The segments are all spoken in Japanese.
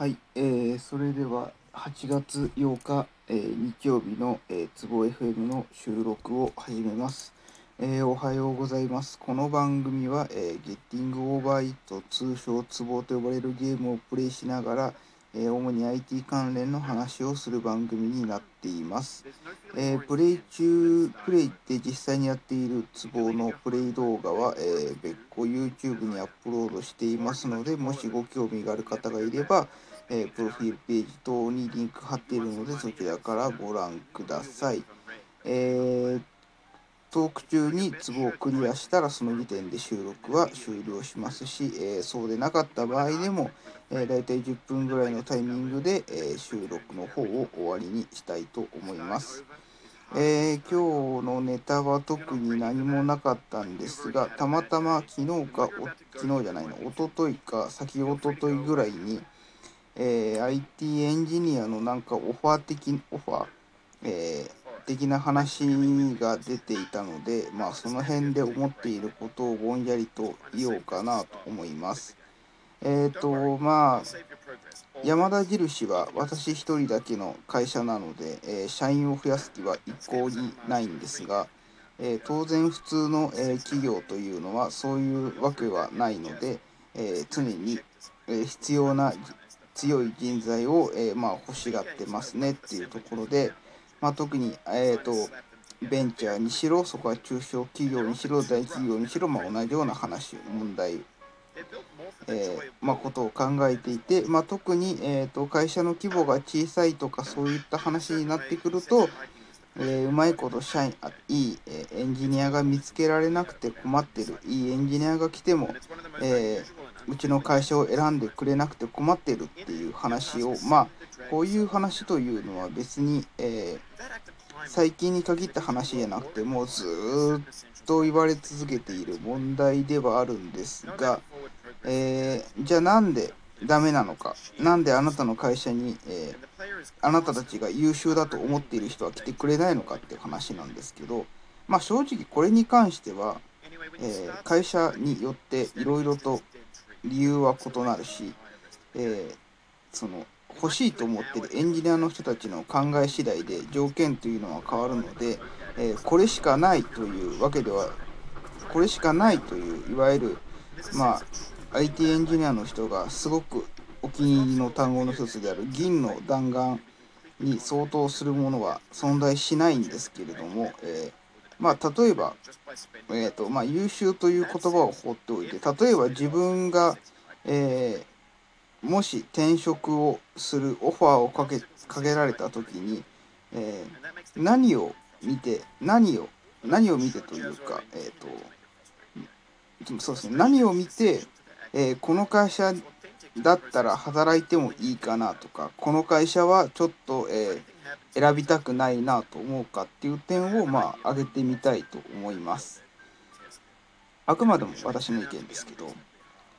はい、えー、それでは8月8日、えー、日曜日の、えー、ツボ FM の収録を始めます、えーおはようございます。この番組は、えー、ゲッティングオーバーイット通称ツボと呼ばれるゲームをプレイしながら、え主に IT 関連の話をする番組になっています。えプレイ中、プレイって実際にやっているツボのプレイ動画は、え別個 YouTube にアップロードしていますので、もしご興味がある方がいれば、えープロフィールページ等にリンク貼っているので、そちらからご覧ください。えートーク中にツボをクリアしたらその時点で収録は終了しますし、えーそうでなかった場合でも、えー、大体10分ぐらいのタイミングで、え収録の方を終わりにしたいと思います。えー今日のネタは特に何もなかったんですが、たまたま昨日か、昨日じゃないの、一昨日か、先一昨日ぐらいに、えー IT エンジニアのなんかオファー的、オファー、えー的な話が出ていたので、まあその辺で思っていることをぼんやりと言おうかなと思います。えっ、と、まあ、山田印は私一人だけの会社なので、えー社員を増やす気は一向にないんですが、えー当然普通の、えー企業というのはそういうわけはないので、え常に、え必要な強い人材を、えーまあ、欲しがってますねっていうところで、まあ、特に、えー、とベンチャーにしろそこは中小企業にしろ大企業にしろ、まあ、同じような話問題えーまあ、ことを考えていて、まあ、特に、えー、と会社の規模が小さいとかそういった話になってくると、えーうまいこと社員あいい、えーエンジニアが見つけられなくて困ってる。いいエンジニアが来ても、えーうちの会社を選んでくれなくて困ってるっていう話をまあこういう話というのは別に、えー最近に限った話じゃなくてもうずっと言われ続けている問題ではあるんですが、えーじゃあなんでダメなのかなんであなたの会社に、えーあなたたちが優秀だと思っている人は来てくれないのかっていう話なんですけどまあ正直これに関しては、えー会社によっていろいろと理由は異なるし、えーその欲しいと思ってるエンジニアの人たちの考え次第で条件というのは変わるので、えーこれしかないというわけではこれしかないといういわゆるまあ IT エンジニアの人がすごくお気に入りの単語の一つである銀の弾丸に相当するものは存在しないんですけれども、えーまあ例えば、えーとまあ、優秀という言葉を放っておいて例えば自分が、えーもし転職をするオファーをかけかけられた時に、えー何を見て何を何を見てというか、えー、とそうですね何を見て、えーこの会社だったら働いてもいいかなとかこの会社はちょっと、えー選びたくないなと思うかっていう点をまあ挙げてみたいと思います。あくまでも私の意見ですけど、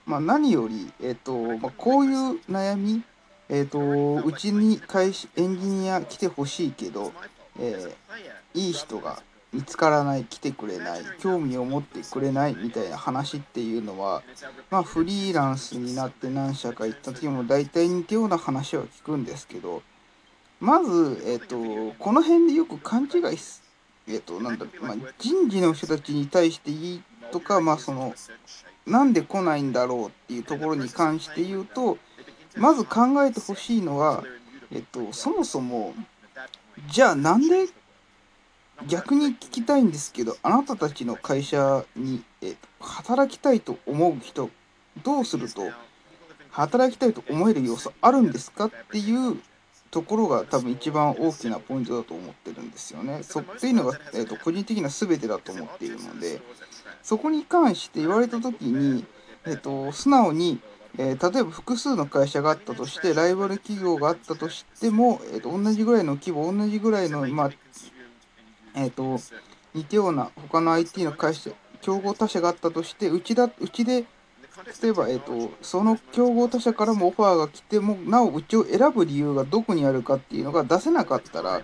まあ、何より、えっとまあ、こういう悩み、えっとうちに会社エンジニア来てほしいけど、えーいい人が見つからない来てくれない興味を持ってくれないみたいな話っていうのは、まあ、フリーランスになって何社か行った時も大体似たような話は聞くんですけどまず、えっとこの辺でよく勘違いす、えっとなんだまあ、人事の人たちに対していいとか、まあ、そのなんで来ないんだろうっていうところに関して言うとまず考えてほしいのは、えっと、そもそもじゃあなんで逆に聞きたいんですけどあなたたちの会社に、えっと、働きたいと思う人どうすると働きたいと思える要素あるんですかっていうところが多分一番大きなポイントだと思ってるんですよね。そっていうのが、えっと個人的な全てだと思っているのでそこに関して言われた時に、えっと素直に、えー例えば複数の会社があったとしてライバル企業があったとしても、えっと同じぐらいの規模同じぐらいの、まあえっと似たような他の IT の会社競合他社があったとしてうちだうちで例えば、えっとその競合他社からもオファーが来てもなおうちを選ぶ理由がどこにあるかっていうのが出せなかったら、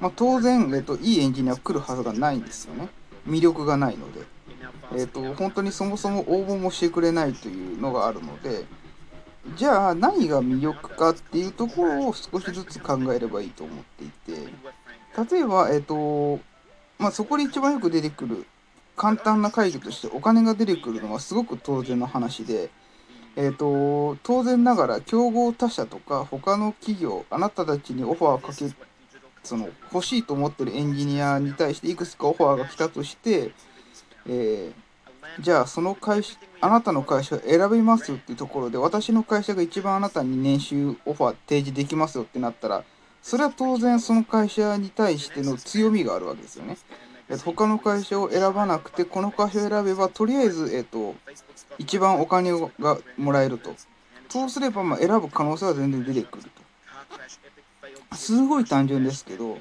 まあ、当然、えっといいエンジニアが来るはずがないんですよね魅力がないので。えー、と本当にそもそも応募もしてくれないというのがあるので、じゃあ何が魅力かっていうところを少しずつ考えればいいと思っていて例えば、えっ、とまあ、そこで一番よく出てくる簡単な会議としてお金が出てくるのはすごく当然の話で、えーと、当然ながら競合他社とか他の企業あなたたちにオファーをかけその欲しいと思ってるエンジニアに対していくつかオファーが来たとして、えー、じゃあその会社あなたの会社を選びますっていうところで私の会社が一番あなたに年収オファー提示できますよってなったらそれは当然その会社に対しての強みがあるわけですよね。えと、他の会社を選ばなくてこの会社を選べばとりあえず、えっと、一番お金がもらえると。そうすればまあ選ぶ可能性は全然出てくると。すごい単純ですけど、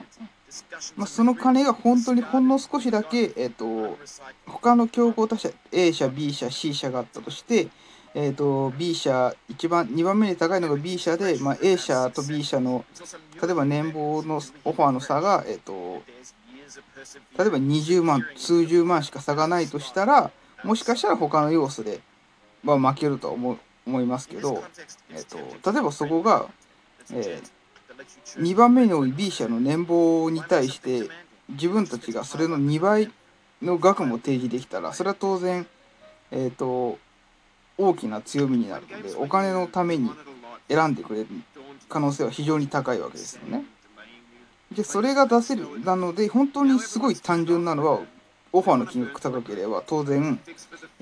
まあ、その金が本当にほんの少しだけ、えっと、他の競合他社 A 社 B 社 C 社があったとしてえーと、B 社一番2番目に高いのが B 社で、まあ、A 社と B 社の例えば年俸のオファーの差が、えーと、例えば20万数十万しか差がないとしたらもしかしたら他の要素で、まあ、負けるとは思思いますけど、えーと、例えばそこが、えー、2番目に多い B 社の年俸に対して自分たちがそれの2倍の額も提示できたらそれは当然えっ、と大きな強みになるのでお金のために選んでくれる可能性は非常に高いわけですよね。でそれが出せるなので本当にすごい単純なのはオファーの金額高ければ当然、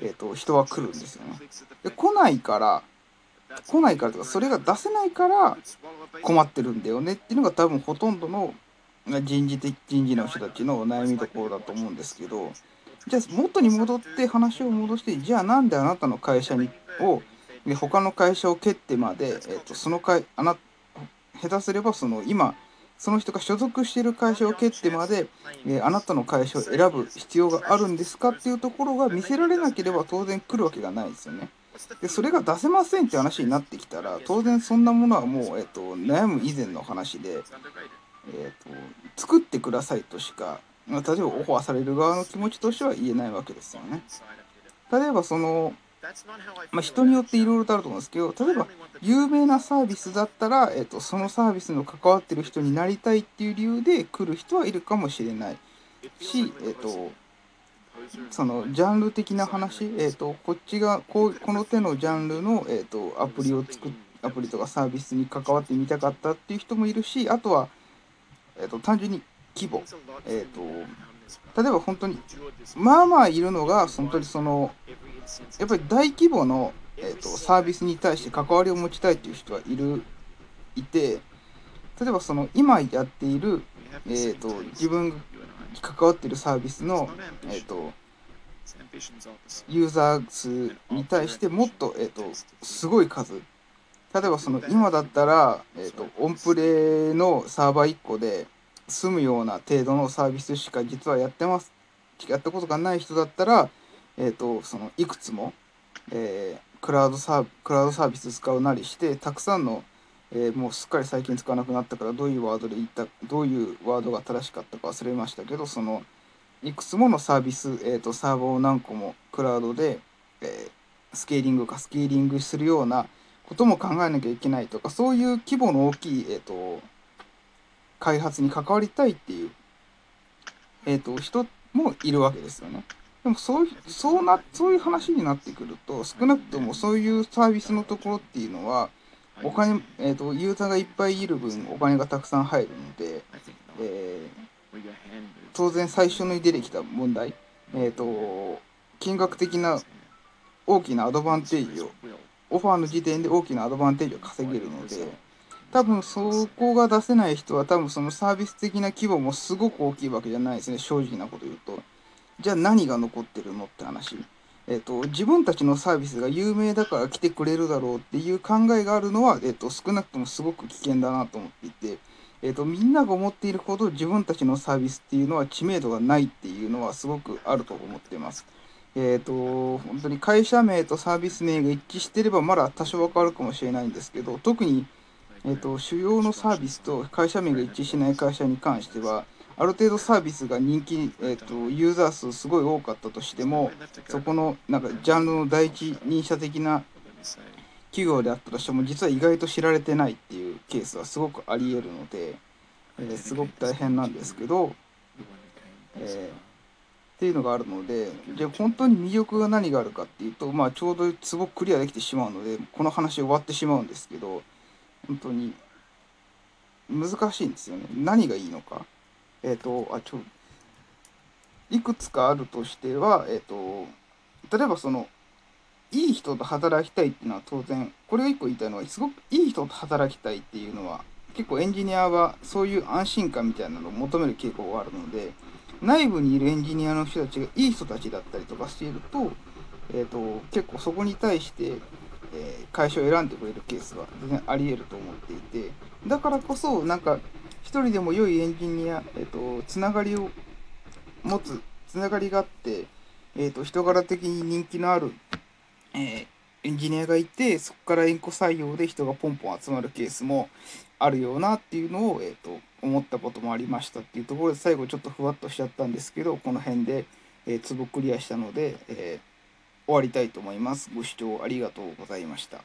えーと、人は来るんですよね。で来ないから来ないからとかそれが出せないから困ってるんだよねっていうのが多分ほとんどの人事的人事の人たちの悩みどころだと思うんですけどじゃあ元に戻って話を戻してじゃあなんであなたの会社にを他の会社を蹴ってまで、えーと、その会あな下手すればその今その人が所属している会社を蹴ってまで、えー、あなたの会社を選ぶ必要があるんですかっていうところが見せられなければ当然来るわけがないですよね。でそれが出せませんって話になってきたら当然そんなものはもう、えーと、悩む以前の話で、えーと作ってくださいとしか例えばオファーされる側の気持ちとしては言えないわけですよね。例えばその、まあ、人によっていろいろとあると思うんですけど例えば有名なサービスだったら、えーと、そのサービスの関わってる人になりたいっていう理由で来る人はいるかもしれない。し、えーと、そのジャンル的な話、えーと、こっちがこうこの手のジャンルの、えー、とアプリを作っアプリとかサービスに関わってみたかったっていう人もいるしあとは、えー、と単純に規模、えーと、例えば本当にまあまあいるのが本当にそのやっぱり大規模の、えーと、サービスに対して関わりを持ちたいっていう人はいるいて例えばその今やっている、えーと、自分が関わっているサービスの、えー、とユーザー数に対してもっと,、えー、とすごい数。例えばその今だったら、えー、とオンプレのサーバー1個で済むような程度のサービスしか実はやってますやったことがない人だったら、えーと、そのいくつも、えー、クラウドサークラウドサービス使うなりしてたくさんの、えー、もうすっかり最近使わなくなったからどういうワードで言ったどういうワードが正しかったか忘れましたけどそのいくつものサービス、えーと、サーバーを何個もクラウドで、えー、スケーリングかスケーリングするようなことも考えなきゃいけないとかそういう規模の大きい、えーと開発に関わりたいっていう、えーと、人もいるわけですよね。でもそうそうなそういう話になってくると少なくともそういうサービスのところっていうのはお金、えーと、ユーザーがいっぱいいる分お金がたくさん入るので、えー、当然最初に出てきた問題、えーと金額的な大きなアドバンテージをオファーの時点で大きなアドバンテージを稼げるので。多分そこが出せない人は多分そのサービス的な規模もすごく大きいわけじゃないですね正直なこと言うとじゃあ何が残ってるのって話えっと、自分たちのサービスが有名だから来てくれるだろうっていう考えがあるのは、えっと、少なくともすごく危険だなと思っていて、えっと、みんなが思っているほど自分たちのサービスっていうのは知名度がないっていうのはすごくあると思っています。えっと、本当に会社名とサービス名が一致してればまだ多少わかるかもしれないんですけど特にえーと、主要のサービスと会社名が一致しない会社に関してはある程度サービスが人気、えーと、ユーザー数すごい多かったとしてもそこのなんかジャンルの第一人者的な企業であったとしても実は意外と知られてないっていうケースはすごくありえるので、えーすごく大変なんですけど、えーっていうのがあるのでで本当に魅力が何があるかっていうと、まあ、ちょうどツボクリアできてしまうのでこの話終わってしまうんですけど本当に難しいんですよね何がいいのか。えっ、とあちょいくつかあるとしては、えっ、と例えばそのいい人と働きたいっていうのは当然これが一個言いたいのはすごくいい人と働きたいっていうのは結構エンジニアはそういう安心感みたいなのを求める傾向があるので内部にいるエンジニアの人たちがいい人たちだったりとかしていると,、えー、と結構そこに対して、えー会社を選んでくれるケースは全然ありえると思っていてだからこそなんか一人でも良いエンジニア、えー、とつながりを持つつながりがあって、えー、と人柄的に人気のある、えエンジニアがいてそこから円弧採用で人がポンポン集まるケースもあるようなっていうのを、えー、と思ったこともありましたっていうところで最後ちょっとふわっとしちゃったんですけどこの辺で、えー、ツボクリアしたので、え終わりたいと思います。ご視聴ありがとうございました。